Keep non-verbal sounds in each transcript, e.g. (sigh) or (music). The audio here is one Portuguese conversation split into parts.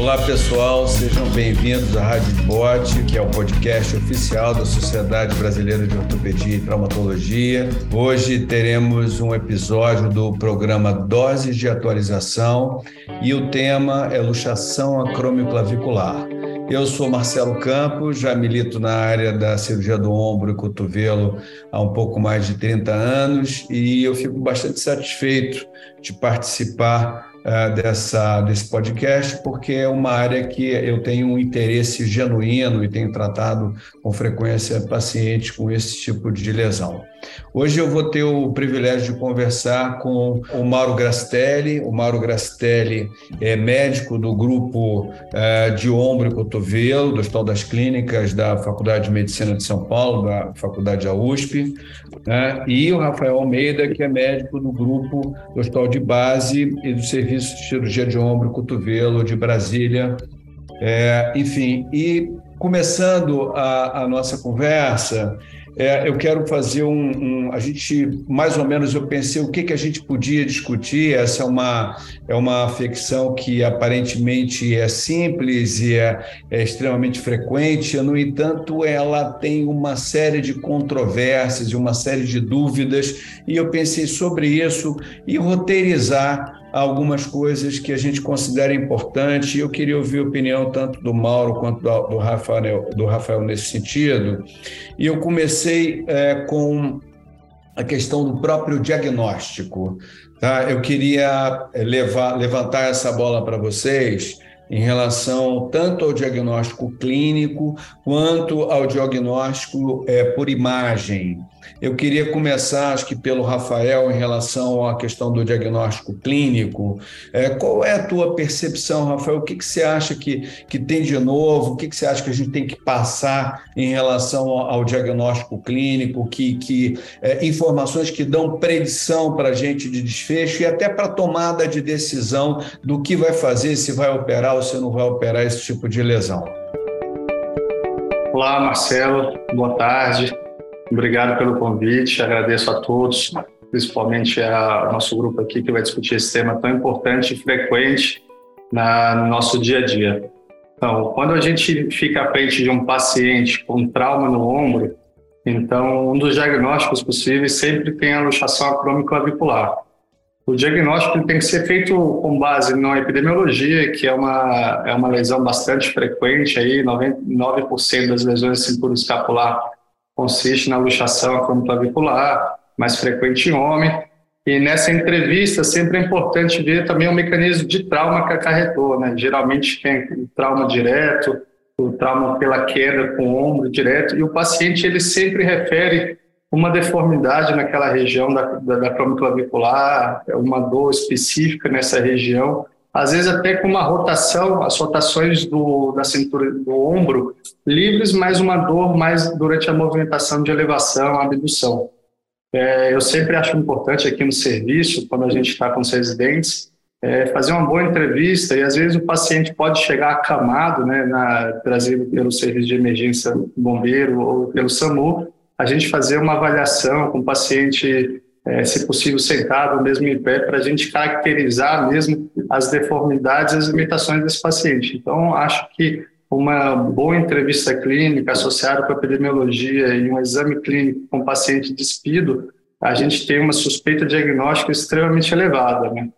Olá pessoal, sejam bem-vindos à Rádio Bote, que é o podcast oficial da Sociedade Brasileira de Ortopedia e Traumatologia. Hoje teremos um episódio do programa Doses de Atualização e o tema é luxação acromioclavicular. Eu sou Marcelo Campos, já milito na área da cirurgia do ombro e cotovelo há um pouco mais de 30 anos e eu fico bastante satisfeito de participar uh, dessa, desse podcast, porque é uma área que eu tenho um interesse genuíno e tenho tratado com frequência pacientes com esse tipo de lesão. Hoje eu vou ter o privilégio de conversar com o Mauro Grastelli. O Mauro Grastelli é médico do grupo uh, de ombro e cotovelo do Hospital das Clínicas da Faculdade de Medicina de São Paulo, da Faculdade da USP, né? e o Rafael Almeida, que é médico do grupo do Hospital de Base e do Serviço de Cirurgia de Ombro e Cotovelo de Brasília. É, enfim, e começando a nossa conversa, é, eu quero fazer um, um, A gente, mais ou menos, eu pensei o que, que a gente podia discutir. Essa é uma, é uma ficção que aparentemente é simples e é, é extremamente frequente, no entanto, ela tem uma série de controvérsias e uma série de dúvidas, e eu pensei sobre isso e roteirizar algumas coisas que a gente considera importante. Eu queria ouvir a opinião tanto do Mauro quanto do, Rafael, do Rafael nesse sentido. E eu comecei é, com a questão do próprio diagnóstico. Tá? Eu queria é, levar, levantar essa bola para vocês em relação tanto ao diagnóstico clínico quanto ao diagnóstico é, por imagem. Eu queria começar, acho que pelo Rafael, em relação à questão do diagnóstico clínico. É, qual é a tua percepção, Rafael? O que, que você acha que, que tem de novo? O que, que você acha que a gente tem que passar em relação ao, ao diagnóstico clínico? Que, que é, informações que dão predição para a gente de desfecho e até para tomada de decisão do que vai fazer, se vai operar ou se não vai operar esse tipo de lesão. Olá, Marcelo. Boa tarde. Obrigado pelo convite, agradeço a todos, principalmente ao nosso grupo aqui que vai discutir esse tema tão importante e frequente na, no nosso dia a dia. Então, quando a gente fica à frente de um paciente com trauma no ombro, então um dos diagnósticos possíveis sempre tem a luxação acrômico-clavicular. O diagnóstico tem que ser feito com base na epidemiologia, que é uma, é uma lesão bastante frequente, aí 99% das lesões de cintura escapular consiste na luxação acromioclavicular, mais frequente em homem. E nessa entrevista sempre é importante ver também o mecanismo de trauma que acarretou, né? Geralmente tem trauma direto, o trauma pela queda com o ombro direto, e o paciente ele sempre refere uma deformidade naquela região da, da, da uma dor específica nessa região, às vezes até com uma rotação, as rotações do, da cintura do ombro livres, mas uma dor mais durante a movimentação de elevação, abdução. É, eu sempre acho importante aqui no serviço, quando a gente está com os residentes, é, fazer uma boa entrevista e às vezes o paciente pode chegar acamado, né, na, trazido pelo serviço de emergência bombeiro ou pelo SAMU, a gente fazer uma avaliação com o paciente é, se possível sentado ou mesmo em pé, para a gente caracterizar mesmo as deformidades as limitações desse paciente. Então, acho que uma boa entrevista clínica associada com a epidemiologia e um exame clínico com paciente despido, a gente tem uma suspeita diagnóstica extremamente elevada, né?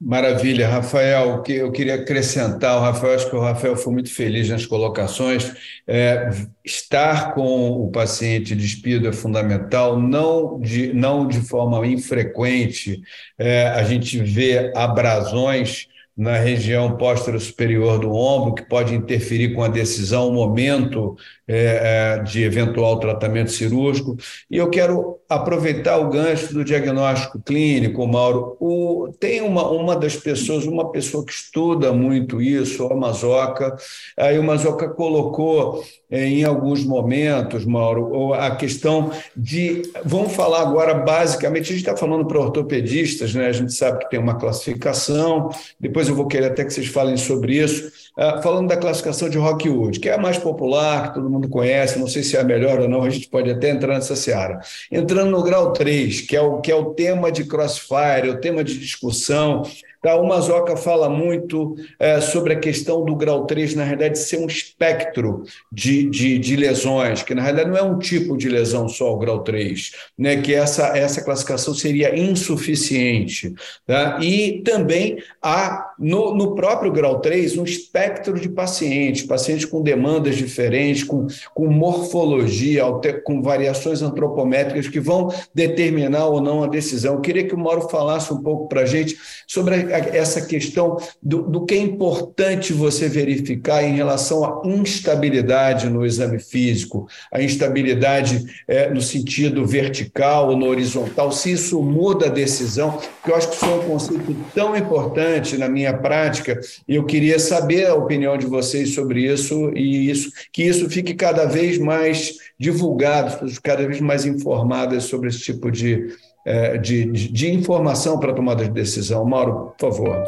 Maravilha, Rafael. O que eu queria acrescentar, o Rafael, acho que o Rafael foi muito feliz nas colocações. É, estar com o paciente despido é fundamental, não de, não de forma infrequente. É, a gente vê abrasões na região póstero superior do ombro, que pode interferir com a decisão, o momento é, é, de eventual tratamento cirúrgico. E eu quero aproveitar o gancho do diagnóstico clínico, Mauro. O, tem uma, uma das pessoas, uma pessoa que estuda muito isso, a Mazoca, aí o Mazoca colocou em alguns momentos, Mauro, a questão de. Vamos falar agora basicamente, a gente está falando para ortopedistas, né? a gente sabe que tem uma classificação, depois eu vou querer até que vocês falem sobre isso, uh, falando da classificação de Rockwood, que é a mais popular, que todo mundo conhece, não sei se é a melhor ou não, a gente pode até entrar nessa seara. Entrando no grau 3, que é o, que é o tema de Crossfire, o tema de discussão, Tá? O Mazoca fala muito é, sobre a questão do grau 3, na realidade, ser um espectro de, de, de, lesões, que na realidade não é um tipo de lesão só, o grau 3, né? que essa, essa classificação seria insuficiente. Tá? E também há, no, no próprio grau 3, um espectro de pacientes, pacientes com demandas diferentes, com, com morfologia, com variações antropométricas que vão determinar ou não a decisão. Eu queria que o Mauro falasse um pouco para a gente sobre essa questão do, do que é importante você verificar em relação à instabilidade no exame físico, a instabilidade é, no sentido vertical ou no horizontal, se isso muda a decisão, porque eu acho que isso é um conceito tão importante na minha prática, e eu queria saber a opinião de vocês sobre isso e isso, que isso fique cada vez mais divulgado, cada vez mais informadas sobre esse tipo de, é, de, de, de informação para tomada de decisão. Mauro, por favor.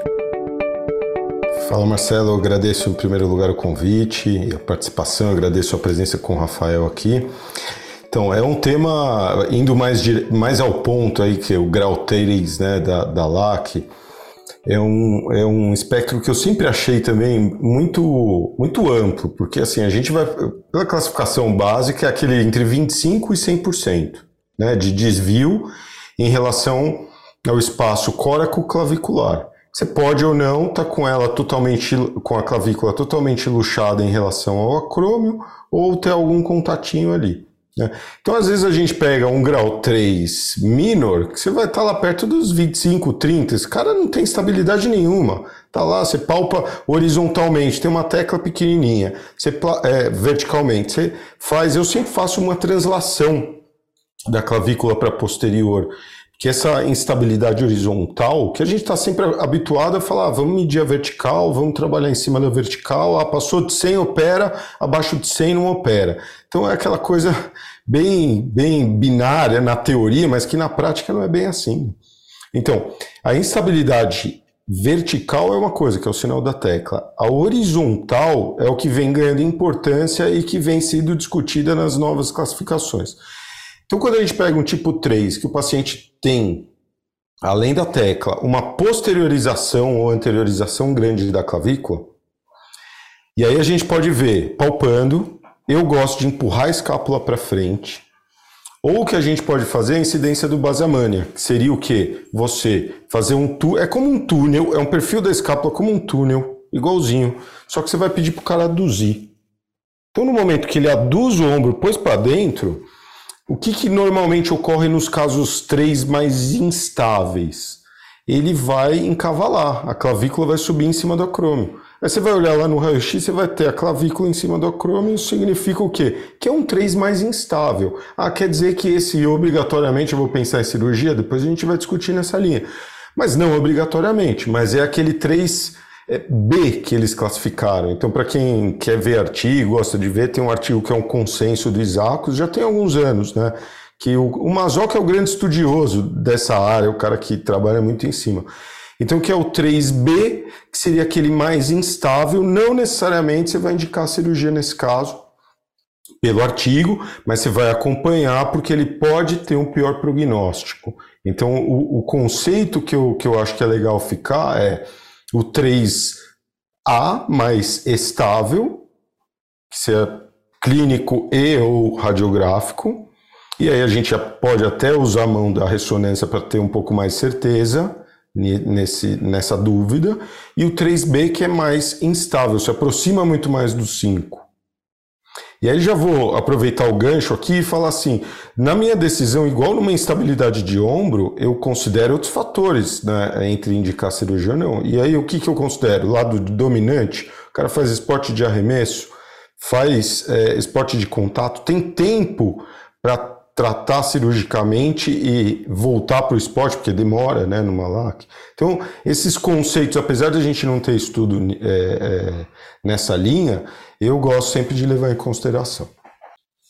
Fala Marcelo, eu agradeço em primeiro lugar o convite e a participação, eu agradeço a presença com o Rafael aqui. Então, é um tema indo mais, mais ao ponto aí, que é o grau 3 né, da, da LAC, é um, é um espectro que eu sempre achei também muito, muito amplo, porque assim, a gente vai, pela classificação básica, é aquele entre 25% e 100% né, de desvio em relação ao espaço córaco-clavicular. Você pode ou não estar tá com ela totalmente, com a clavícula totalmente luxada em relação ao acrômio, ou ter algum contatinho ali. Né? Então, às vezes, a gente pega um grau 3 minor, que você vai estar tá lá perto dos 25, 30, esse cara não tem estabilidade nenhuma. Tá lá, você palpa horizontalmente, tem uma tecla pequenininha, você é, verticalmente, você faz, eu sempre faço uma translação da clavícula para posterior, que essa instabilidade horizontal, que a gente está sempre habituado a falar, ah, vamos medir a vertical, vamos trabalhar em cima da vertical, ah, passou de 100 opera, abaixo de 100 não opera. Então é aquela coisa bem, bem binária na teoria, mas que na prática não é bem assim. Então, a instabilidade vertical é uma coisa, que é o sinal da tecla. A horizontal é o que vem ganhando importância e que vem sendo discutida nas novas classificações. Então, quando a gente pega um tipo 3, que o paciente tem, além da tecla, uma posteriorização ou anteriorização grande da clavícula, e aí a gente pode ver, palpando, eu gosto de empurrar a escápula para frente, ou o que a gente pode fazer é a incidência do basamânia, que seria o quê? Você fazer um túnel, é como um túnel, é um perfil da escápula como um túnel, igualzinho, só que você vai pedir para o cara aduzir. Então, no momento que ele aduz o ombro, pôs para dentro, o que, que normalmente ocorre nos casos 3 mais instáveis? Ele vai encavalar, a clavícula vai subir em cima do acrômio. Aí você vai olhar lá no raio-x, você vai ter a clavícula em cima do acrômio, isso significa o quê? Que é um 3 mais instável. Ah, quer dizer que esse obrigatoriamente eu vou pensar em cirurgia? Depois a gente vai discutir nessa linha. Mas não obrigatoriamente, mas é aquele 3 é B que eles classificaram. Então, para quem quer ver artigo, gosta de ver, tem um artigo que é um consenso do Isacos, já tem alguns anos, né? Que o, o Mazoca é o grande estudioso dessa área, o cara que trabalha muito em cima. Então, que é o 3B, que seria aquele mais instável, não necessariamente você vai indicar cirurgia nesse caso, pelo artigo, mas você vai acompanhar porque ele pode ter um pior prognóstico. Então, o, o conceito que eu, que eu acho que é legal ficar é o 3A mais estável, que seja clínico e ou radiográfico. E aí a gente pode até usar a mão da ressonância para ter um pouco mais certeza nesse, nessa dúvida. E o 3B que é mais instável, se aproxima muito mais do 5. E aí já vou aproveitar o gancho aqui e falar assim: na minha decisão, igual numa instabilidade de ombro, eu considero outros fatores né, entre indicar cirurgia ou não. E aí o que, que eu considero? Lado dominante, o cara faz esporte de arremesso, faz é, esporte de contato, tem tempo para tratar cirurgicamente e voltar para o esporte, porque demora, né, numa LAC. Então, esses conceitos, apesar de a gente não ter estudo é, é, nessa linha, eu gosto sempre de levar em consideração.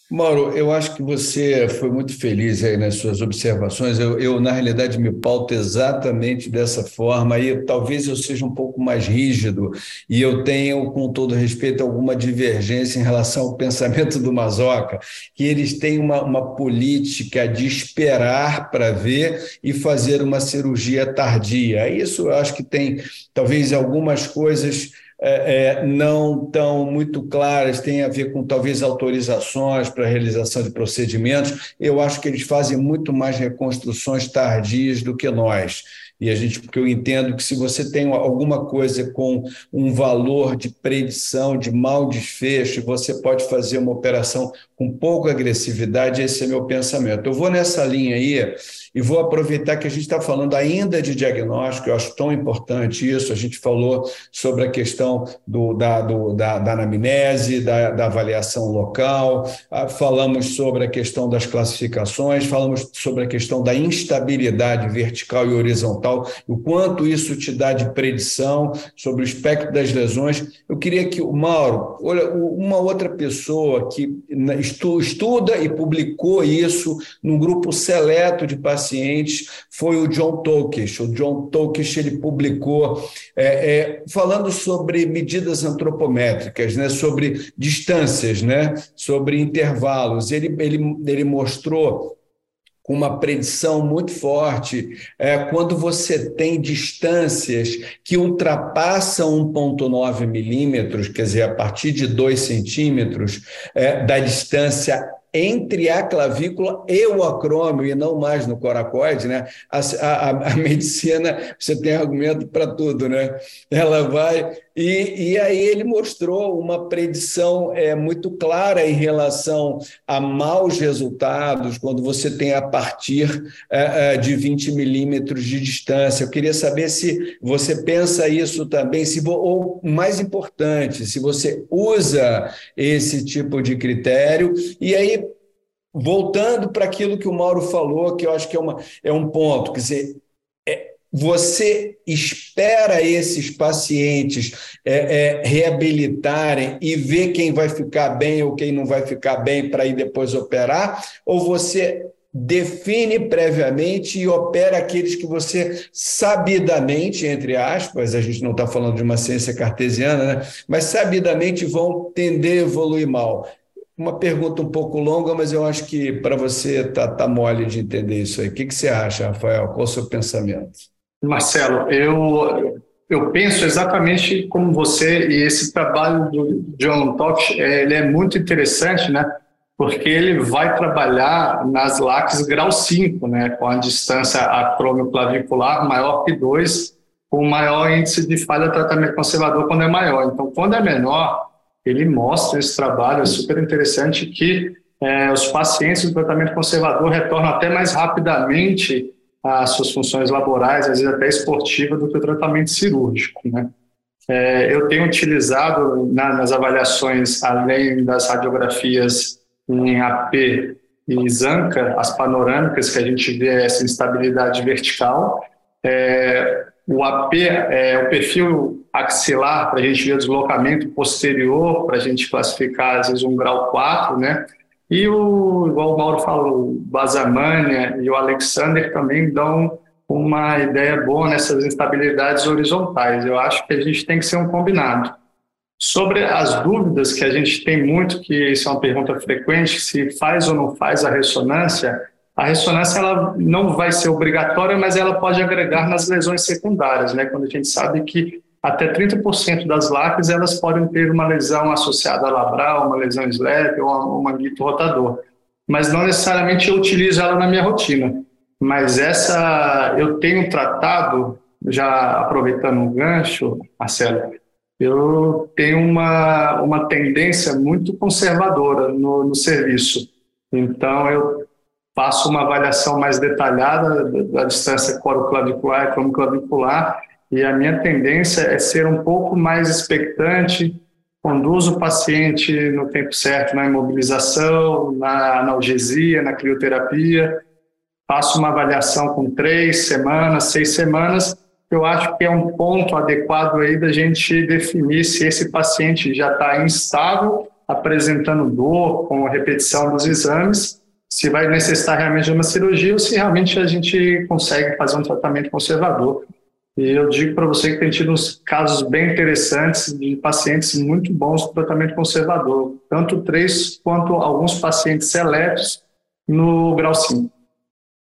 Mauro, eu acho que você foi muito feliz aí nas suas observações. Eu, eu, na realidade, me pauto exatamente dessa forma e talvez eu seja um pouco mais rígido e eu tenho, com todo respeito, alguma divergência em relação ao pensamento do Mazoca, que eles têm uma, uma política de esperar para ver e fazer uma cirurgia tardia. Isso eu acho que tem, talvez, algumas coisas é, é, não tão muito claras, tem a ver com talvez autorizações para realização de procedimentos. Eu acho que eles fazem muito mais reconstruções tardias do que nós. E a gente, porque eu entendo que se você tem alguma coisa com um valor de predição, de mau desfecho, você pode fazer uma operação com pouca agressividade, esse é meu pensamento. Eu vou nessa linha aí e vou aproveitar que a gente está falando ainda de diagnóstico, eu acho tão importante isso. A gente falou sobre a questão do, da, do, da, da anamnese, da, da avaliação local, ah, falamos sobre a questão das classificações, falamos sobre a questão da instabilidade vertical e horizontal, o quanto isso te dá de predição sobre o espectro das lesões. Eu queria que o Mauro, olha, uma outra pessoa que estuda e publicou isso num grupo seleto de pacientes foi o John Tokish. O John Tokish ele publicou é, é, falando sobre medidas antropométricas, né, sobre distâncias, né, sobre intervalos. Ele, ele, ele mostrou com uma predição muito forte, é, quando você tem distâncias que ultrapassam 1,9 milímetros, quer dizer, a partir de 2 centímetros é, da distância entre a clavícula e o acrômio, e não mais no coracoide, né? A, a, a medicina, você tem argumento para tudo, né? Ela vai. E, e aí ele mostrou uma predição é, muito clara em relação a maus resultados quando você tem a partir é, é de 20 milímetros de distância. Eu queria saber se você pensa isso também, se, ou mais importante, se você usa esse tipo de critério, e aí voltando para aquilo que o Mauro falou, que eu acho que é, uma, é um ponto, quer dizer, você espera esses pacientes é, é, reabilitarem e ver quem vai ficar bem ou quem não vai ficar bem para ir depois operar, ou você define previamente e opera aqueles que você sabidamente, entre aspas, a gente não está falando de uma ciência cartesiana, né? mas sabidamente vão tender a evoluir mal. Uma pergunta um pouco longa, mas eu acho que para você tá, tá mole de entender isso aí. O que, que você acha, Rafael? Qual o seu pensamento? Marcelo, eu, eu penso exatamente como você, e esse trabalho do John Tosh, é, ele é muito interessante, né? porque ele vai trabalhar nas LACs grau 5, né? com a distância acromioclavicular maior que 2, com maior índice de falha tratamento conservador quando é maior. Então, quando é menor, ele mostra esse trabalho, é super interessante, que é, os pacientes do tratamento conservador retornam até mais rapidamente às suas funções laborais, às vezes até esportivas, do que o tratamento cirúrgico. Né? É, eu tenho utilizado na, nas avaliações, além das radiografias em AP e ZANCA, as panorâmicas, que a gente vê essa instabilidade vertical, é, o AP é o perfil axilar, para a gente ver o deslocamento posterior, para a gente classificar, às vezes, um grau 4, né? E o, igual o Mauro falou, o Basamania e o Alexander também dão uma ideia boa nessas instabilidades horizontais. Eu acho que a gente tem que ser um combinado. Sobre as dúvidas que a gente tem muito, que isso é uma pergunta frequente, se faz ou não faz a ressonância, a ressonância ela não vai ser obrigatória, mas ela pode agregar nas lesões secundárias, né? Quando a gente sabe que até 30% das LACs elas podem ter uma lesão associada a labral, uma lesão slep ou um manguito rotador. Mas não necessariamente eu utilizo ela na minha rotina. Mas essa eu tenho tratado, já aproveitando o gancho, Marcelo, eu tenho uma, uma tendência muito conservadora no, no serviço. Então, eu faço uma avaliação mais detalhada da, da distância coroclavicular e cromoclavicular e a minha tendência é ser um pouco mais expectante, conduzo o paciente no tempo certo na imobilização, na analgesia, na crioterapia, faço uma avaliação com três semanas, seis semanas, eu acho que é um ponto adequado aí da gente definir se esse paciente já está instável apresentando dor com a repetição dos exames, se vai necessitar realmente de uma cirurgia ou se realmente a gente consegue fazer um tratamento conservador. E eu digo para você que tem tido uns casos bem interessantes de pacientes muito bons com tratamento conservador, tanto três quanto alguns pacientes seletos no grau 5.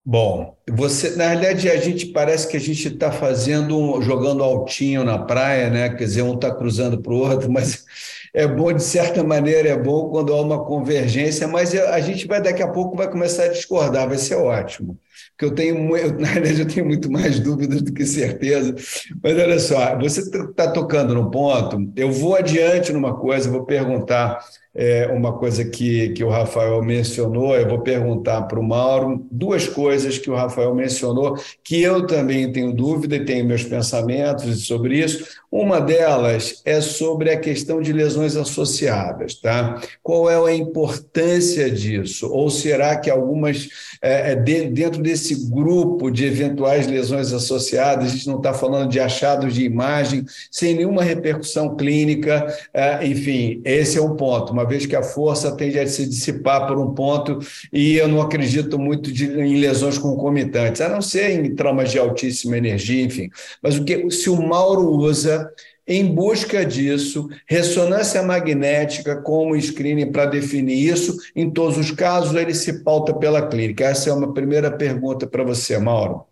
Bom, você, na realidade, a gente parece que a gente está fazendo, jogando altinho na praia, né? Quer dizer, um está cruzando para o outro, (laughs) mas é bom, de certa maneira, é bom quando há uma convergência, mas a gente vai daqui a pouco vai começar a discordar, vai ser ótimo. Porque eu tenho, eu, (laughs) na verdade, eu tenho muito mais dúvidas do que certeza. Mas olha só, você está tocando no ponto, eu vou adiante numa coisa, vou perguntar é, uma coisa que, que o Rafael mencionou, eu vou perguntar para o Mauro duas coisas que o Rafael mencionou, que eu também tenho dúvida e tenho meus pensamentos sobre isso. Uma delas é sobre a questão de lesões associadas, tá? Qual é a importância disso? Ou será que algumas, é, é dentro desse grupo de eventuais lesões associadas, a gente não está falando de achados de imagem, sem nenhuma repercussão clínica, é, enfim, esse é um ponto. Uma vez que a força tende a se dissipar por um ponto, e eu não acredito muito de, em lesões concomitantes, a não ser em traumas de altíssima energia, enfim. Mas o que se o Mauro usa em busca disso, ressonância magnética como screening para definir isso, em todos os casos ele se pauta pela clínica. Essa é uma primeira pergunta para você, Mauro.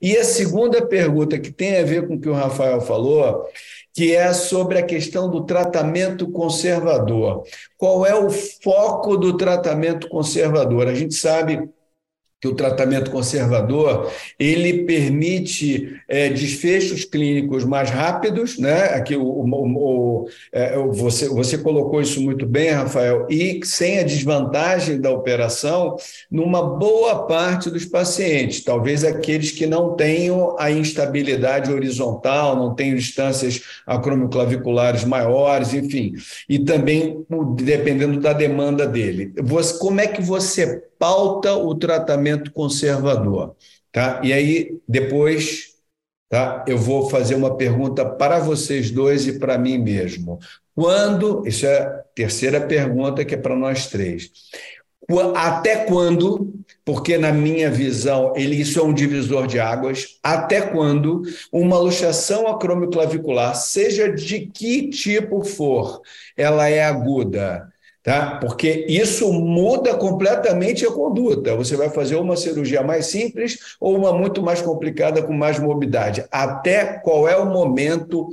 E a segunda pergunta, que tem a ver com o que o Rafael falou, que é sobre a questão do tratamento conservador. Qual é o foco do tratamento conservador? A gente sabe que o tratamento conservador ele permite é, desfechos clínicos mais rápidos, né? Aqui o, o, o é, você, você colocou isso muito bem, Rafael, e sem a desvantagem da operação numa boa parte dos pacientes, talvez aqueles que não tenham a instabilidade horizontal, não tenham distâncias acromioclaviculares maiores, enfim, e também dependendo da demanda dele. Você, como é que você pauta o tratamento conservador. Tá? E aí, depois, tá? eu vou fazer uma pergunta para vocês dois e para mim mesmo. Quando, isso é a terceira pergunta que é para nós três. Até quando, porque na minha visão, ele, isso é um divisor de águas, até quando uma luxação acromioclavicular, seja de que tipo for, ela é aguda, tá? Porque isso muda completamente a conduta. Você vai fazer uma cirurgia mais simples ou uma muito mais complicada com mais morbidade. Até qual é o momento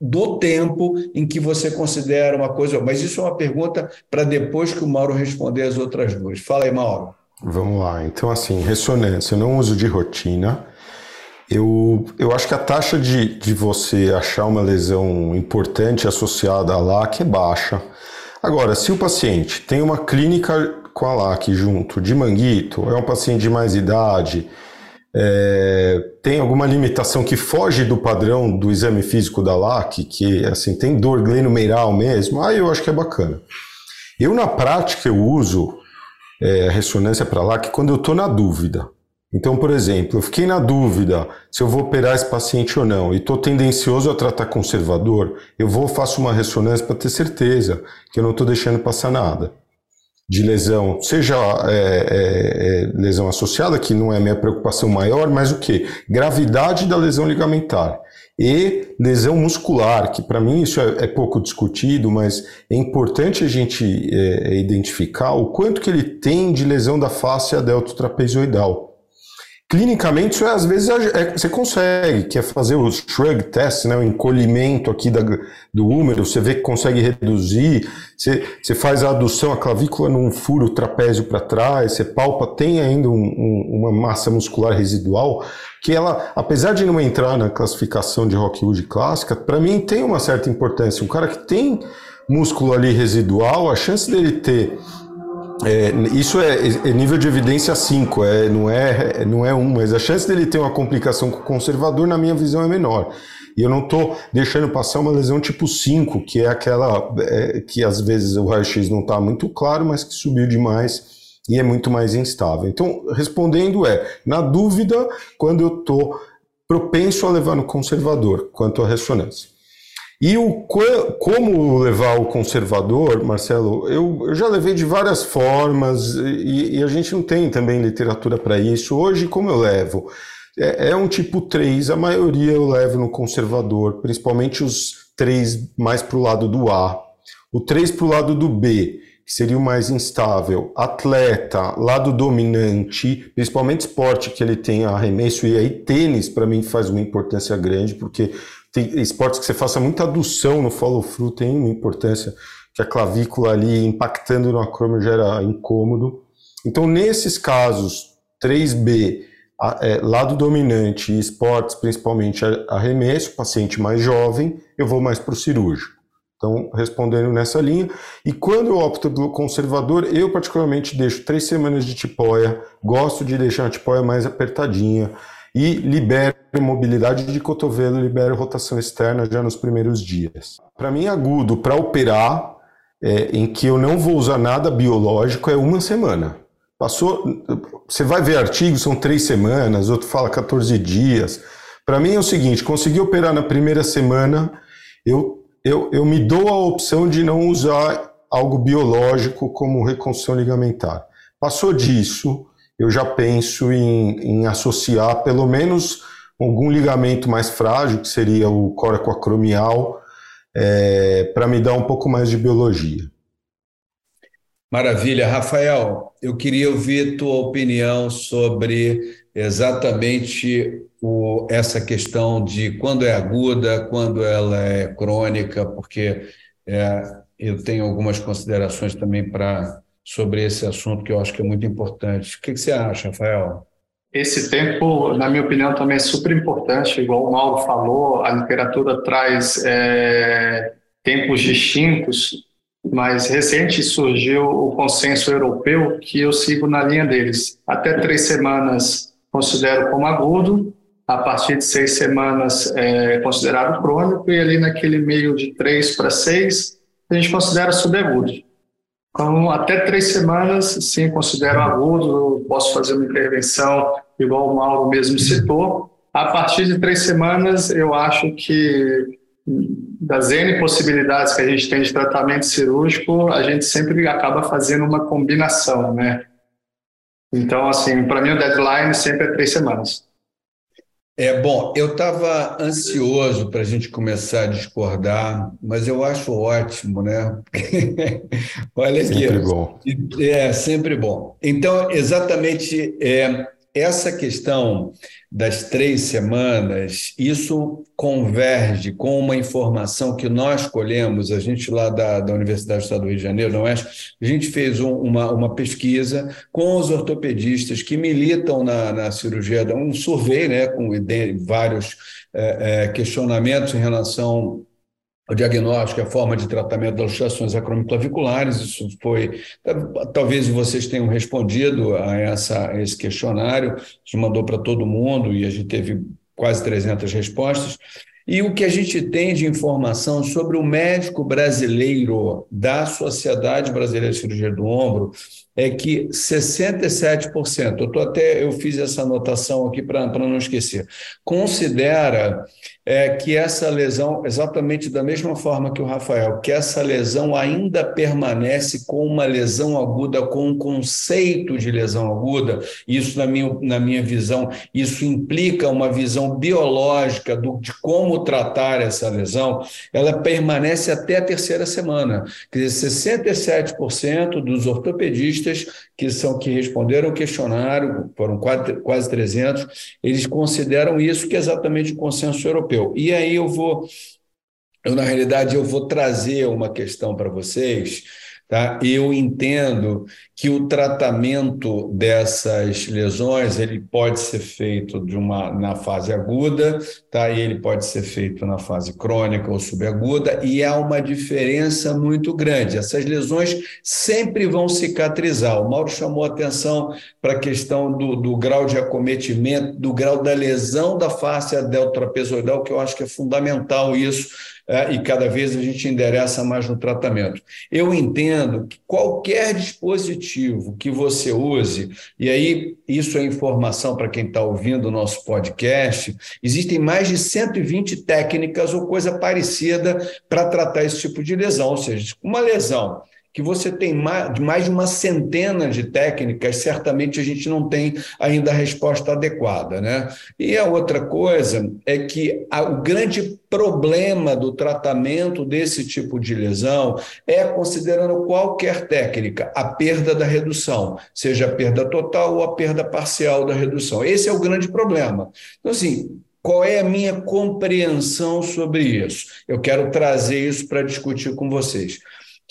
do tempo em que você considera uma coisa. Mas isso é uma pergunta para depois que o Mauro responder as outras duas. Fala aí, Mauro. Vamos lá. Então, assim, ressonância, eu não uso de rotina. Eu, eu acho que a taxa de, de você achar uma lesão importante associada à LAC é baixa. Agora, se o paciente tem uma clínica com a LAC junto de manguito, é um paciente de mais idade, é, tem alguma limitação que foge do padrão do exame físico da LAC, que assim tem dor glenomeral mesmo, aí eu acho que é bacana. Eu na prática eu uso é, ressonância para LAC quando eu estou na dúvida. Então, por exemplo, eu fiquei na dúvida se eu vou operar esse paciente ou não e estou tendencioso a tratar conservador, eu vou faço uma ressonância para ter certeza que eu não estou deixando passar nada de lesão, seja é, é, é, lesão associada, que não é a minha preocupação maior, mas o que? Gravidade da lesão ligamentar e lesão muscular, que para mim isso é, é, pouco discutido, mas é importante a gente é, identificar o quanto que ele tem de lesão da face delto trapezoidal. Clinicamente, isso é, às vezes é, você consegue, que é fazer o shrug test, né, o encolhimento aqui da, do húmero, você vê que consegue reduzir, você, você faz a adução, a clavícula num furo trapézio para trás, você palpa, tem ainda um, um, uma massa muscular residual, que ela, apesar de não entrar na classificação de Rockwood clássica, para mim tem uma certa importância. Um cara que tem músculo ali residual, a chance dele ter é, isso é, é, nível de evidência 5, é, não, é, não é 1, um, mas a chance dele ter uma complicação com o conservador, na minha visão, é menor. E eu não estou deixando passar uma lesão tipo 5, que é aquela é, que às vezes o raio-x não está muito claro, mas que subiu demais e é muito mais instável. Então, respondendo é, na dúvida, quando eu estou propenso a levar no conservador, quanto à ressonância. E o como levar o conservador, Marcelo, eu, eu já levei de várias formas e, e, a gente não tem também literatura para isso. Hoje, como eu levo? É, é, um tipo 3, a maioria eu levo no conservador, principalmente os três mais para o lado do A. O 3 para o lado do B, que seria o mais instável. Atleta, lado dominante, principalmente esporte que ele tem arremesso, e aí tênis para mim faz uma importância grande, porque tem esportes que você faça muita adução no follow-through, tem uma importância que a clavícula ali impactando no acrômio gera incômodo. Então, nesses casos, 3B, é, lado dominante e esportes, principalmente arremesso, paciente mais jovem, eu vou mais para o cirúrgico. Então, respondendo nessa linha. E quando eu opto pelo conservador, eu particularmente deixo três semanas de tipóia, gosto de deixar a tipóia mais apertadinha, e libero mobilidade de cotovelo, libero rotação externa já nos primeiros dias. Para mim, agudo para operar, é, em que eu não vou usar nada biológico, é uma semana. Passou, você vai ver artigos, são três semanas, outro fala 14 dias. Para mim é o seguinte: consegui operar na primeira semana, eu, eu, eu me dou a opção de não usar algo biológico como reconstrução ligamentar. Passou disso, eu já penso em, em associar pelo menos algum ligamento mais frágil, que seria o coracoacromial, é, para me dar um pouco mais de biologia. Maravilha. Rafael, eu queria ouvir tua opinião sobre exatamente o, essa questão de quando é aguda, quando ela é crônica, porque é, eu tenho algumas considerações também para sobre esse assunto que eu acho que é muito importante. O que, que você acha, Rafael? Esse tempo, na minha opinião, também é super importante. Igual o Mauro falou, a literatura traz é, tempos distintos, mas recente surgiu o consenso europeu que eu sigo na linha deles. Até três semanas considero como agudo, a partir de seis semanas é considerado crônico e ali naquele meio de três para seis a gente considera subagudo. Então, até três semanas, sim, considero agudo, posso fazer uma intervenção, igual o Mauro mesmo citou. A partir de três semanas, eu acho que das N possibilidades que a gente tem de tratamento cirúrgico, a gente sempre acaba fazendo uma combinação, né? Então, assim, para mim o deadline sempre é três semanas. É bom, eu estava ansioso para a gente começar a discordar, mas eu acho ótimo, né? (laughs) Olha aqui. Sempre bom. É, sempre bom. Então, exatamente é, essa questão das três semanas, isso converge com uma informação que nós colhemos, a gente lá da, da Universidade do Estado do Rio de Janeiro, não é? A gente fez um, uma, uma pesquisa com os ortopedistas que militam na, na cirurgia, um survey né, com vários é, é, questionamentos em relação o diagnóstico, a forma de tratamento das luxações acromioclaviculares. Isso foi. Talvez vocês tenham respondido a, essa, a esse questionário, a gente mandou para todo mundo e a gente teve quase 300 respostas. E o que a gente tem de informação sobre o médico brasileiro da Sociedade Brasileira de Cirurgia do Ombro é que 67%, eu tô até eu fiz essa anotação aqui para não esquecer, considera é, que essa lesão, exatamente da mesma forma que o Rafael, que essa lesão ainda permanece com uma lesão aguda, com um conceito de lesão aguda, isso na minha, na minha visão, isso implica uma visão biológica do, de como tratar essa lesão, ela permanece até a terceira semana. Quer dizer, 67% dos ortopedistas que são que responderam o questionário, foram quase, quase 300, eles consideram isso que é exatamente o consenso europeu. E aí eu vou, eu na realidade eu vou trazer uma questão para vocês Tá? Eu entendo que o tratamento dessas lesões ele pode ser feito de uma, na fase aguda, tá? e ele pode ser feito na fase crônica ou subaguda, e há uma diferença muito grande. Essas lesões sempre vão cicatrizar. O Mauro chamou atenção para a questão do, do grau de acometimento, do grau da lesão da face deltotrapezoidal, que eu acho que é fundamental isso e cada vez a gente endereça mais no tratamento. Eu entendo que qualquer dispositivo que você use, e aí isso é informação para quem está ouvindo o nosso podcast, existem mais de 120 técnicas ou coisa parecida para tratar esse tipo de lesão, ou seja, uma lesão que você tem mais de uma centena de técnicas, certamente a gente não tem ainda a resposta adequada. Né? E a outra coisa é que o grande problema do tratamento desse tipo de lesão é, considerando qualquer técnica, a perda da redução, seja a perda total ou a perda parcial da redução. Esse é o grande problema. Então, assim, qual é a minha compreensão sobre isso? Eu quero trazer isso para discutir com vocês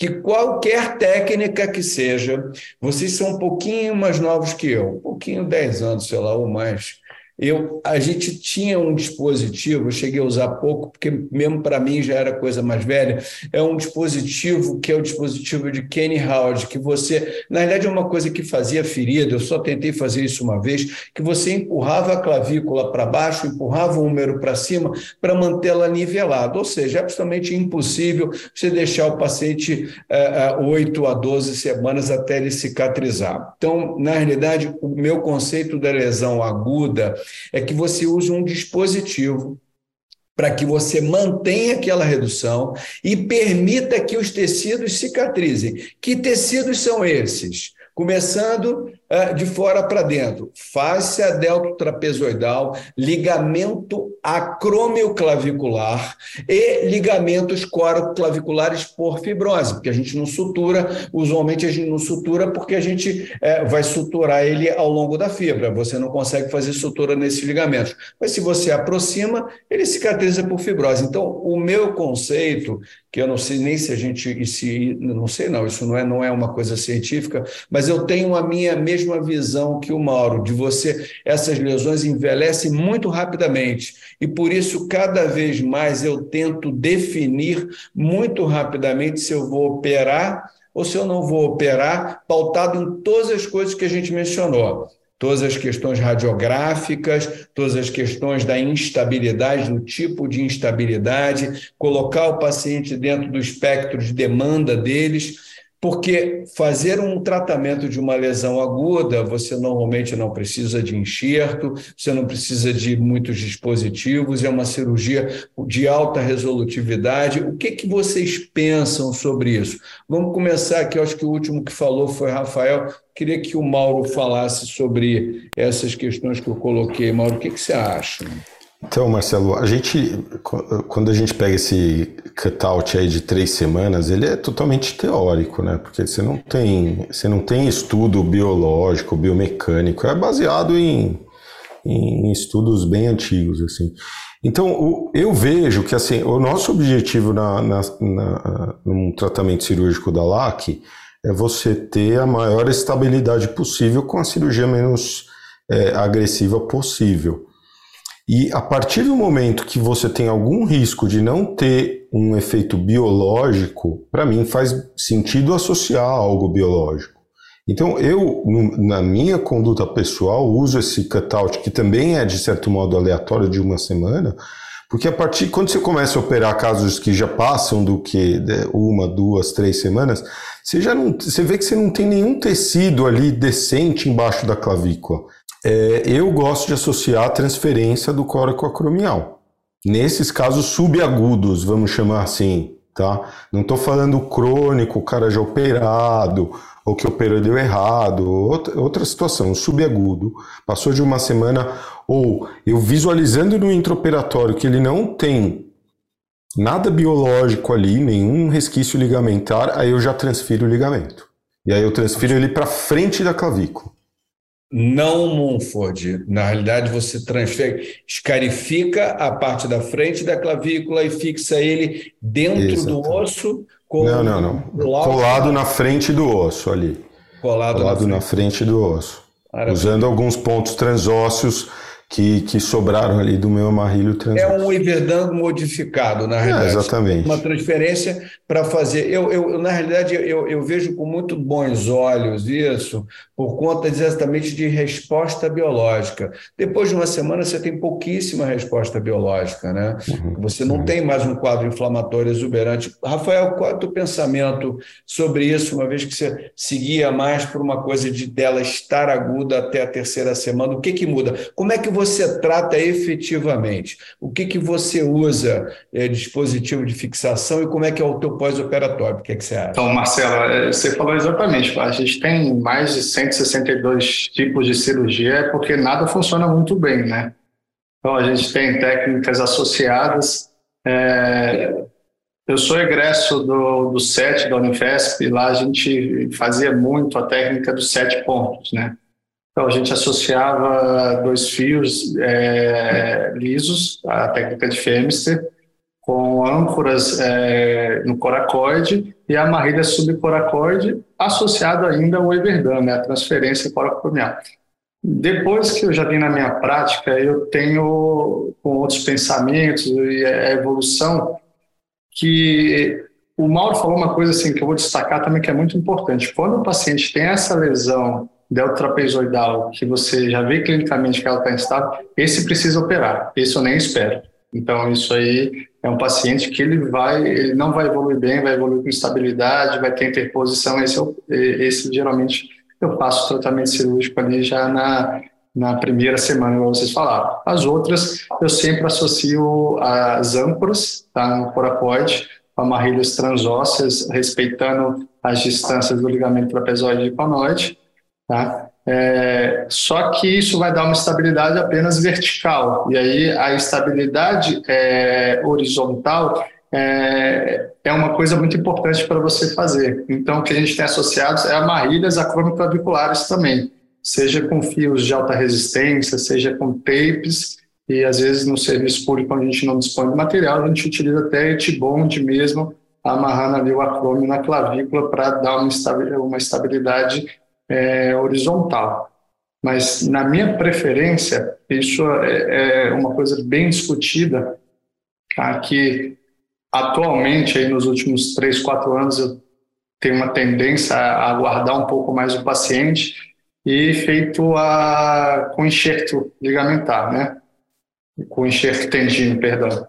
que qualquer técnica que seja, vocês são um pouquinho mais novos que eu, um pouquinho, 10 anos, sei lá, ou mais, eu, a gente tinha um dispositivo, eu cheguei a usar pouco, porque mesmo para mim já era coisa mais velha, é um dispositivo que é o dispositivo de Kenny Howard, que você, na verdade é uma coisa que fazia ferida, eu só tentei fazer isso uma vez, que você empurrava a clavícula para baixo, empurrava o húmero para cima para mantê-la nivelada, ou seja, é absolutamente impossível você deixar o paciente é, 8 a 12 semanas até ele cicatrizar. Então, na realidade, o meu conceito da lesão aguda é que você use um dispositivo para que você mantenha aquela redução e permita que os tecidos cicatrizem. Que tecidos são esses? Começando de fora para dentro, face delto trapezoidal, ligamento acromioclavicular e ligamentos coroclaviculares por fibrose, porque a gente não sutura, usualmente a gente não sutura porque a gente uh, vai suturar ele ao longo da fibra, você não consegue fazer sutura nesses ligamentos. Mas se você aproxima, ele cicatriza por fibrose. Então, o meu conceito que eu não sei nem se a gente, se, não sei não, isso não é, não é uma coisa científica, mas eu tenho a minha mesma visão que o Mauro, de você, essas lesões envelhecem muito rapidamente, e por isso cada vez mais eu tento definir muito rapidamente se eu vou operar ou se eu não vou operar, pautado em todas as coisas que a gente mencionou. Todas as questões radiográficas, todas as questões da instabilidade, do tipo de instabilidade, colocar o paciente dentro do espectro de demanda deles porque fazer um tratamento de uma lesão aguda, você normalmente não precisa de enxerto, você não precisa de muitos dispositivos, é uma cirurgia de alta resolutividade. O que, que vocês pensam sobre isso? Vamos começar aqui, acho que o último que falou foi Rafael. Queria que o Mauro falasse sobre essas questões que eu coloquei. Mauro, o que, que você acha? Então, Marcelo, a gente, quando a gente pega esse cutout aí de três semanas, ele é totalmente teórico, né? Porque você não tem, você não tem estudo biológico, biomecânico, é baseado em, em estudos bem antigos, assim. Então, eu vejo que, assim, o nosso objetivo na, na, na, num tratamento cirúrgico da LAC é você ter a maior estabilidade possível com a cirurgia menos é, agressiva possível. E a partir do momento que você tem algum risco de não ter um efeito biológico, para mim faz sentido associar algo biológico. Então, eu, na minha conduta pessoal, uso esse cutout, que também é de certo modo aleatório de uma semana, porque a partir quando você começa a operar casos que já passam do que né, uma, duas, três semanas, você já não, você vê que você não tem nenhum tecido ali decente embaixo da clavícula é, eu gosto de associar a transferência do córaco acromial. Nesses casos subagudos, vamos chamar assim, tá? Não estou falando crônico, o cara já operado, ou que operou deu errado, outra, outra situação, subagudo, passou de uma semana, ou eu visualizando no intraoperatório que ele não tem nada biológico ali, nenhum resquício ligamentar, aí eu já transfiro o ligamento. E aí eu transfiro ele para frente da clavícula não Mumford. Na realidade, você transfere, escarifica a parte da frente da clavícula e fixa ele dentro do osso. Com não, não, não. Colado na frente do osso ali. Colado, Colado na, frente. na, frente. do osso. Maravilha. Usando alguns pontos transósseos que, que sobraram ali do meu amarrilho transverso. É um Iverdango modificado, na realidade. É, exatamente. Uma transferência para fazer. Eu, eu, na realidade, eu, eu vejo com muito bons olhos isso, por conta exatamente de resposta biológica. Depois de uma semana, você tem pouquíssima resposta biológica, né? Uhum, você não uhum. tem mais um quadro inflamatório exuberante. Rafael, qual é o teu pensamento sobre isso, uma vez que você seguia mais por uma coisa de dela estar aguda até a terceira semana? O que, que muda? Como é que você trata efetivamente? O que, que você usa é, dispositivo de fixação e como é que é o teu pós-operatório? O que, é que você acha? Então, Marcelo, é, você falou exatamente. A gente tem mais de 162 tipos de cirurgia é porque nada funciona muito bem, né? Então, a gente tem técnicas associadas. É, eu sou egresso do, do SET da Unifesp e lá a gente fazia muito a técnica dos sete pontos, né? Então, a gente associava dois fios é, lisos, a técnica de Femister, com âncoras é, no coracoide e a amarrilha subcoracoide, associado ainda ao Everdan, né, a transferência coracoidal. Depois que eu já vi na minha prática, eu tenho, com outros pensamentos e a evolução, que o Mauro falou uma coisa assim que eu vou destacar também que é muito importante. Quando o paciente tem essa lesão deltotrapezoidal, que você já vê clinicamente que ela está instável, esse precisa operar. Esse eu nem espero. Então, isso aí é um paciente que ele vai, ele não vai evoluir bem, vai evoluir com estabilidade, vai ter interposição. Esse, é esse geralmente eu faço tratamento cirúrgico ali já na, na primeira semana, como vocês falaram. As outras, eu sempre associo as âncoras, tá, no coracoide, amarrilhas transósseas, respeitando as distâncias do ligamento trapezoide e conoide, tá? É, só que isso vai dar uma estabilidade apenas vertical, e aí a estabilidade é, horizontal é, é, uma coisa muito importante para você fazer. Então, o que a gente tem associados é amarrilhas acromiclaviculares também, seja com fios de alta resistência, seja com tapes, e às vezes no serviço público, quando a gente não dispõe de material, a gente utiliza até etibond mesmo, amarrando ali o acrômio na clavícula para dar uma estabilidade é, horizontal. Mas, na minha preferência, isso é, é uma coisa bem discutida, tá? que atualmente, aí, nos últimos três, quatro anos, eu tenho uma tendência a aguardar um pouco mais o paciente e feito a, com enxerto ligamentar, né? com enxerto tendino, perdão.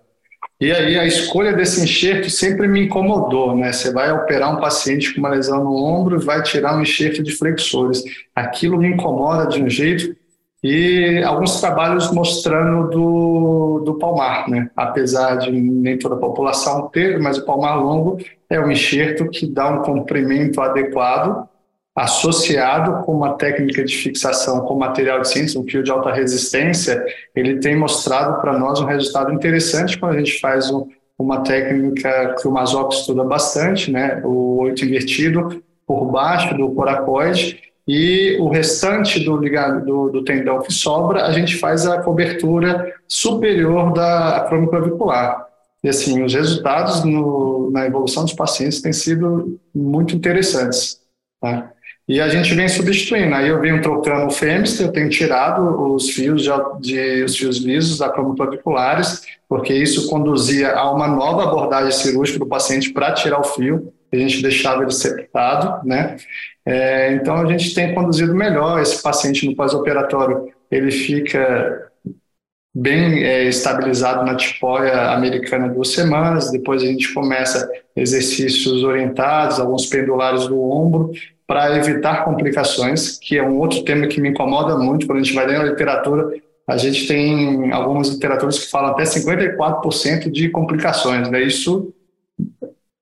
E aí a escolha desse enxerto sempre me incomodou, né? Você vai operar um paciente com uma lesão no ombro e vai tirar um enxerto de flexores. Aquilo me incomoda de um jeito e alguns trabalhos mostrando do, do palmar, né? Apesar de nem toda a população ter, mas o palmar longo é um enxerto que dá um comprimento adequado associado com uma técnica de fixação com material de síntese, um fio de alta resistência, ele tem mostrado para nós um resultado interessante quando a gente faz um, uma técnica que o Mazoc estuda bastante, né, o oito invertido por baixo do coracoide e o restante do, do, do tendão que sobra, a gente faz a cobertura superior da acromiclavicular. E assim, os resultados no, na evolução dos pacientes têm sido muito interessantes. Tá? E a gente vem substituindo. Aí eu venho trocando o FEMST, eu tenho tirado os fios de, de os fios lisos acromoclaviculares, porque isso conduzia a uma nova abordagem cirúrgica do paciente para tirar o fio. A gente deixava ele separado, né? É, então a gente tem conduzido melhor esse paciente no pós-operatório. Ele fica bem é, estabilizado na tipóia americana duas semanas, depois a gente começa exercícios orientados, alguns pendulares do ombro, para evitar complicações, que é um outro tema que me incomoda muito quando a gente vai ler a literatura. A gente tem algumas literaturas que falam até 54% de complicações, né? Isso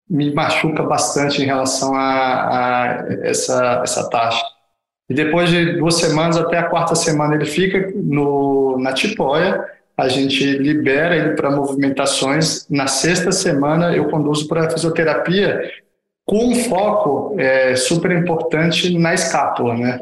me machuca bastante em relação a, a essa, essa taxa. E depois de duas semanas até a quarta semana ele fica no, na tipóia, a gente libera ele para movimentações. Na sexta semana eu conduzo para fisioterapia com um foco é, super importante na escápula, né?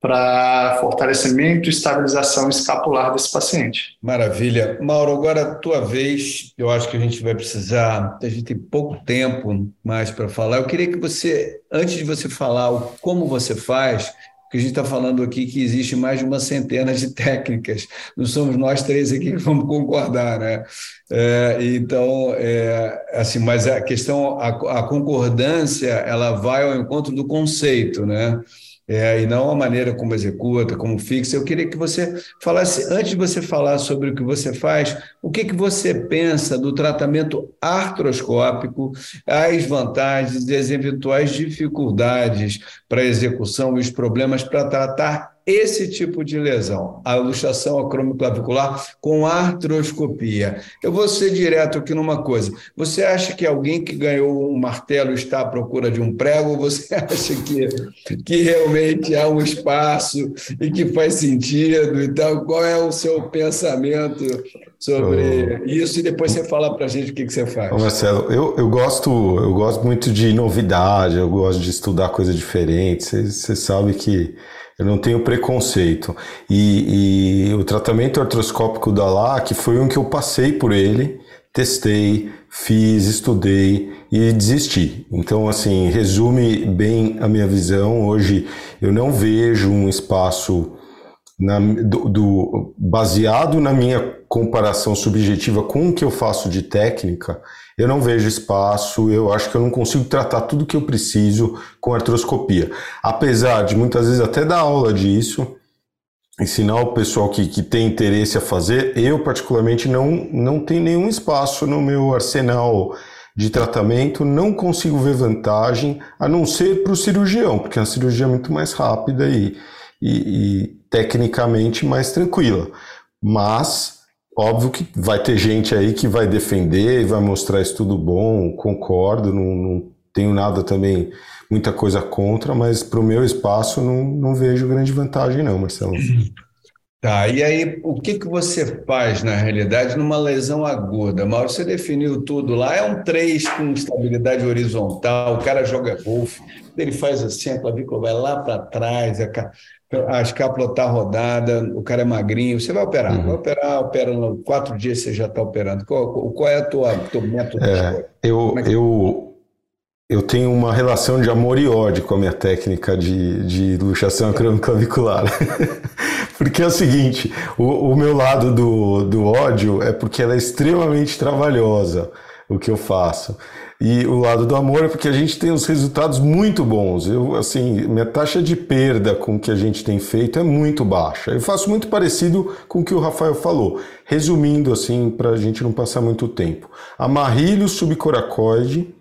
Para fortalecimento e estabilização escapular desse paciente. Maravilha. Mauro, agora a tua vez, eu acho que a gente vai precisar, a gente tem pouco tempo mais para falar. Eu queria que você, antes de você falar o como você faz, porque a gente está falando aqui que existe mais de uma centena de técnicas. Não somos nós três aqui que vamos concordar, né? É, então, é, assim, mas a questão, a, a concordância, ela vai ao encontro do conceito, né? É, e não a maneira como executa, como fixa. Eu queria que você falasse, antes de você falar sobre o que você faz, o que, que você pensa do tratamento artroscópico, as vantagens e as eventuais dificuldades para a execução e os problemas para tratar esse tipo de lesão, a luxação acromioclavicular com artroscopia. Eu vou ser direto aqui numa coisa. Você acha que alguém que ganhou um martelo está à procura de um prego ou você (laughs) acha que, que realmente há um espaço e que faz sentido? Então, qual é o seu pensamento sobre oh. isso? E depois você fala para a gente o que, que você faz. Marcelo, eu, eu, gosto, eu gosto muito de novidade, eu gosto de estudar coisas diferentes. Você, você sabe que eu não tenho preconceito. E, e o tratamento artroscópico da LAC foi um que eu passei por ele, testei, fiz, estudei e desisti. Então, assim, resume bem a minha visão. Hoje eu não vejo um espaço na, do, do, baseado na minha comparação subjetiva com o que eu faço de técnica, eu não vejo espaço, eu acho que eu não consigo tratar tudo que eu preciso com artroscopia. Apesar de muitas vezes até dar aula disso, ensinar o pessoal que, que tem interesse a fazer, eu particularmente não, não tenho nenhum espaço no meu arsenal de tratamento, não consigo ver vantagem, a não ser para o cirurgião, porque a cirurgia é muito mais rápida e, e, e tecnicamente mais tranquila. Mas Óbvio que vai ter gente aí que vai defender e vai mostrar isso tudo bom, concordo, não, não tenho nada também, muita coisa contra, mas para o meu espaço não, não vejo grande vantagem não, Marcelo. (laughs) Tá, e aí o que, que você faz na realidade numa lesão aguda? Mauro, você definiu tudo lá, é um 3 com estabilidade horizontal, o cara joga golfe, ele faz assim, a clavícula vai lá para trás, a, a escápula está rodada, o cara é magrinho, você vai operar, uhum. vai operar, opera quatro dias você já está operando. Qual, qual é a tua, teu método? É, eu, é eu, eu tenho uma relação de amor e ódio com a minha técnica de, de luxação clavicular. (laughs) porque é o seguinte, o, o meu lado do, do ódio é porque ela é extremamente trabalhosa, o que eu faço. E o lado do amor é porque a gente tem os resultados muito bons. Eu, assim, minha taxa de perda com o que a gente tem feito é muito baixa. Eu faço muito parecido com o que o Rafael falou. Resumindo, assim, para a gente não passar muito tempo. Amarrilho subcoracoide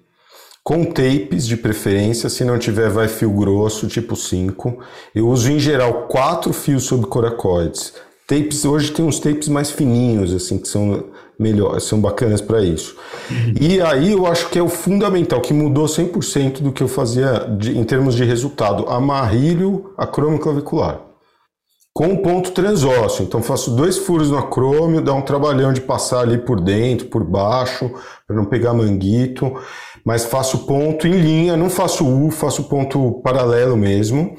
com tapes de preferência, se não tiver vai fio grosso, tipo 5. Eu uso em geral quatro fios subcoracoides. Tapes, hoje tem uns tapes mais fininhos, assim, que são melhor, são bacanas para isso. E aí eu acho que é o fundamental, que mudou 100% do que eu fazia de, em termos de resultado, amarrilho acromioclavicular. Com ponto transósseo, então faço dois furos no acrômio, dá um trabalhão de passar ali por dentro, por baixo, para não pegar manguito, mas faço ponto em linha, não faço U, faço ponto paralelo mesmo.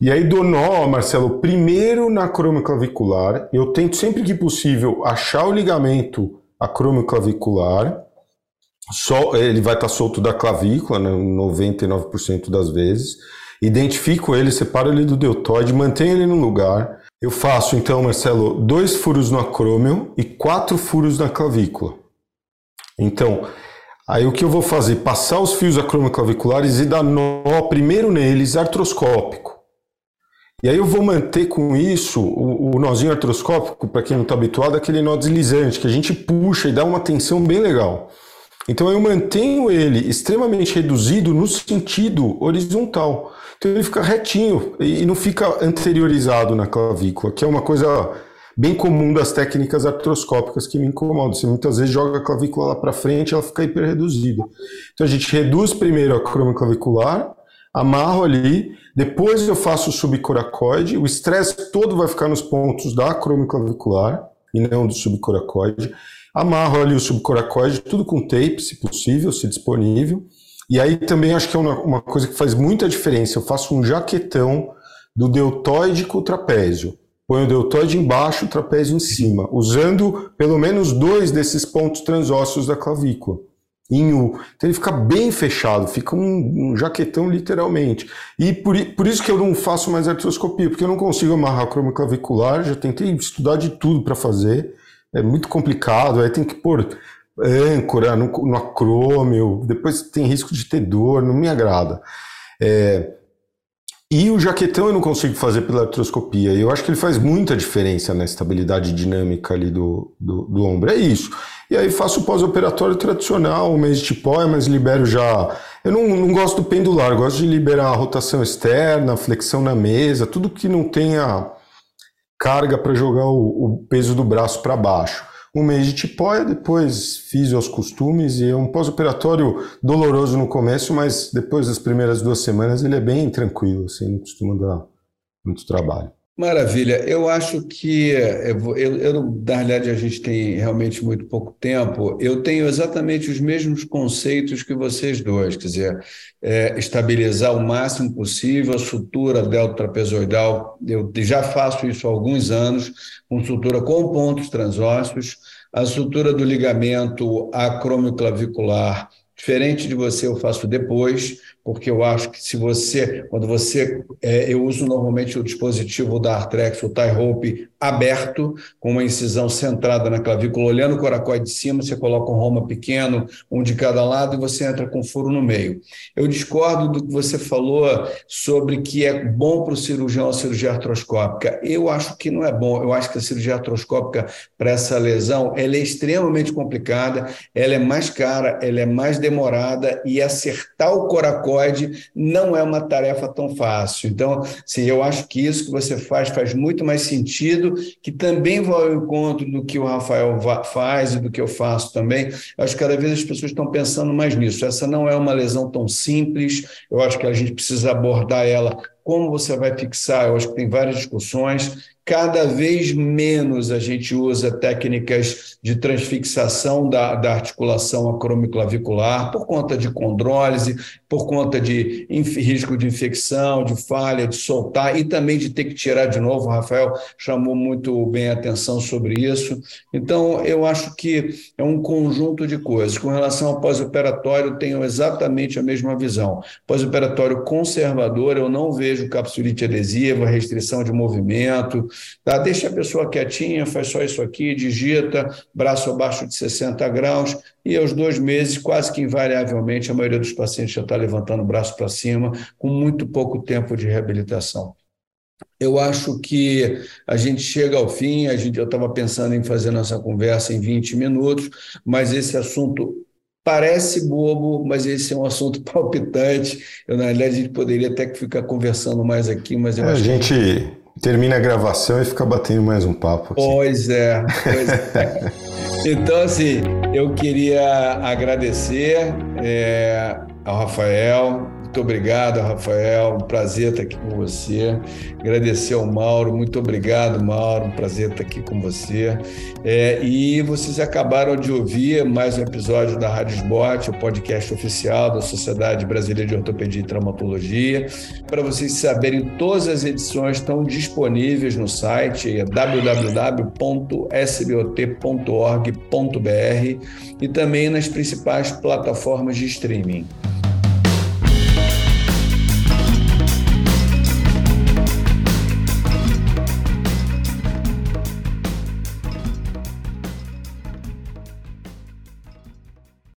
E aí dou nó, Marcelo, primeiro na acromioclavicular. Eu tento sempre que possível achar o ligamento acromioclavicular. Só, ele vai estar solto da clavícula, né, 99% das vezes. Identifico ele, separo ele do deltoide, mantenho ele no lugar. Eu faço então, Marcelo, dois furos no acrômio e quatro furos na clavícula. Então, aí o que eu vou fazer? Passar os fios acromioclaviculares e dar nó primeiro neles, artroscópico. E aí eu vou manter com isso o, o nozinho artroscópico, para quem não está habituado, aquele nó deslizante, que a gente puxa e dá uma tensão bem legal. Então eu mantenho ele extremamente reduzido no sentido horizontal. Então ele fica retinho e não fica anteriorizado na clavícula, que é uma coisa bem comum das técnicas artroscópicas que me incomodam. Você muitas vezes joga a clavícula lá para frente, ela fica hiper reduzida. Então a gente reduz primeiro a croma clavicular, amarro ali, depois eu faço o subcoracoide, o estresse todo vai ficar nos pontos da acromioclavicular e não do subcoracoide. Amarro ali o subcoracoide, tudo com tape, se possível, se disponível. E aí também acho que é uma, uma coisa que faz muita diferença. Eu faço um jaquetão do deltoide com o trapézio. Põe o deltoide embaixo, o trapézio em cima, usando pelo menos dois desses pontos transósseos da clavícula. em U. Então ele fica bem fechado, fica um, um jaquetão literalmente. E por, por, isso que eu não faço mais artroscopia, porque eu não consigo amarrar cromoclavicular, já tentei estudar de tudo para fazer, é muito complicado, aí tem que pôr âncora no, no acrômio, depois tem risco de ter dor, não me agrada. É, e o jaquetão eu não consigo fazer pela artroscopia. Eu acho que ele faz muita diferença na estabilidade dinâmica ali do, do, do ombro. É isso. E aí faço o pós-operatório tradicional, um mês de tipóia, mas libero já. Eu não, não gosto do pendular, gosto de liberar a rotação externa, flexão na mesa, tudo que não tenha carga para jogar o, o peso do braço para baixo um mês de tipóia, depois fiz os costumes e é um pós-operatório doloroso no começo, mas depois das primeiras duas semanas ele é bem tranquilo, assim, não costuma dar muito trabalho. Maravilha. Eu acho que, eu, eu, na realidade, a gente tem realmente muito pouco tempo. Eu tenho exatamente os mesmos conceitos que vocês dois, quer dizer, é, estabilizar o máximo possível a sutura deltotrapezoidal. Eu já faço isso há alguns anos, com sutura com pontos transósseos, a sutura do ligamento acromioclavicular Diferente de você, eu faço depois, porque eu acho que se você, quando você, é, eu uso normalmente o dispositivo da Artrex, o tie rope aberto, com uma incisão centrada na clavícula, olhando o coracoide de cima, você coloca um roma pequeno, um de cada lado, e você entra com furo no meio. Eu discordo do que você falou sobre que é bom para o cirurgião a cirurgia artroscópica. Eu acho que não é bom. Eu acho que a cirurgia artroscópica para essa lesão, ela é extremamente complicada, ela é mais cara, ela é mais demorada e acertar o coracoide não é uma tarefa tão fácil. Então, sim, eu acho que isso que você faz faz muito mais sentido que também vai ao encontro do que o Rafael faz e do que eu faço também. Eu acho que cada vez as pessoas estão pensando mais nisso. Essa não é uma lesão tão simples, eu acho que a gente precisa abordar ela como você vai fixar, eu acho que tem várias discussões. Cada vez menos a gente usa técnicas de transfixação da, da articulação acromiclavicular por conta de condrólise, por conta de risco de infecção, de falha, de soltar e também de ter que tirar de novo. O Rafael chamou muito bem a atenção sobre isso. Então, eu acho que é um conjunto de coisas. Com relação ao pós-operatório, tenho exatamente a mesma visão. Pós-operatório conservador, eu não vejo capsulite adesiva, restrição de movimento, Tá? Deixa a pessoa quietinha, faz só isso aqui, digita, braço abaixo de 60 graus, e aos dois meses, quase que invariavelmente, a maioria dos pacientes já está levantando o braço para cima, com muito pouco tempo de reabilitação. Eu acho que a gente chega ao fim, a gente, eu estava pensando em fazer nossa conversa em 20 minutos, mas esse assunto parece bobo, mas esse é um assunto (laughs) palpitante. Eu, na realidade, a gente poderia até ficar conversando mais aqui, mas eu é, acho a gente que... Termina a gravação e fica batendo mais um papo. Aqui. Pois é, pois é. (laughs) então, assim, eu queria agradecer é, ao Rafael, muito obrigado, Rafael. Um prazer estar aqui com você. Agradecer ao Mauro. Muito obrigado, Mauro. Um prazer estar aqui com você. É, e vocês acabaram de ouvir mais um episódio da Rádio Esbote, o podcast oficial da Sociedade Brasileira de Ortopedia e Traumatologia. Para vocês saberem, todas as edições estão disponíveis no site é www.sbot.org.br e também nas principais plataformas de streaming.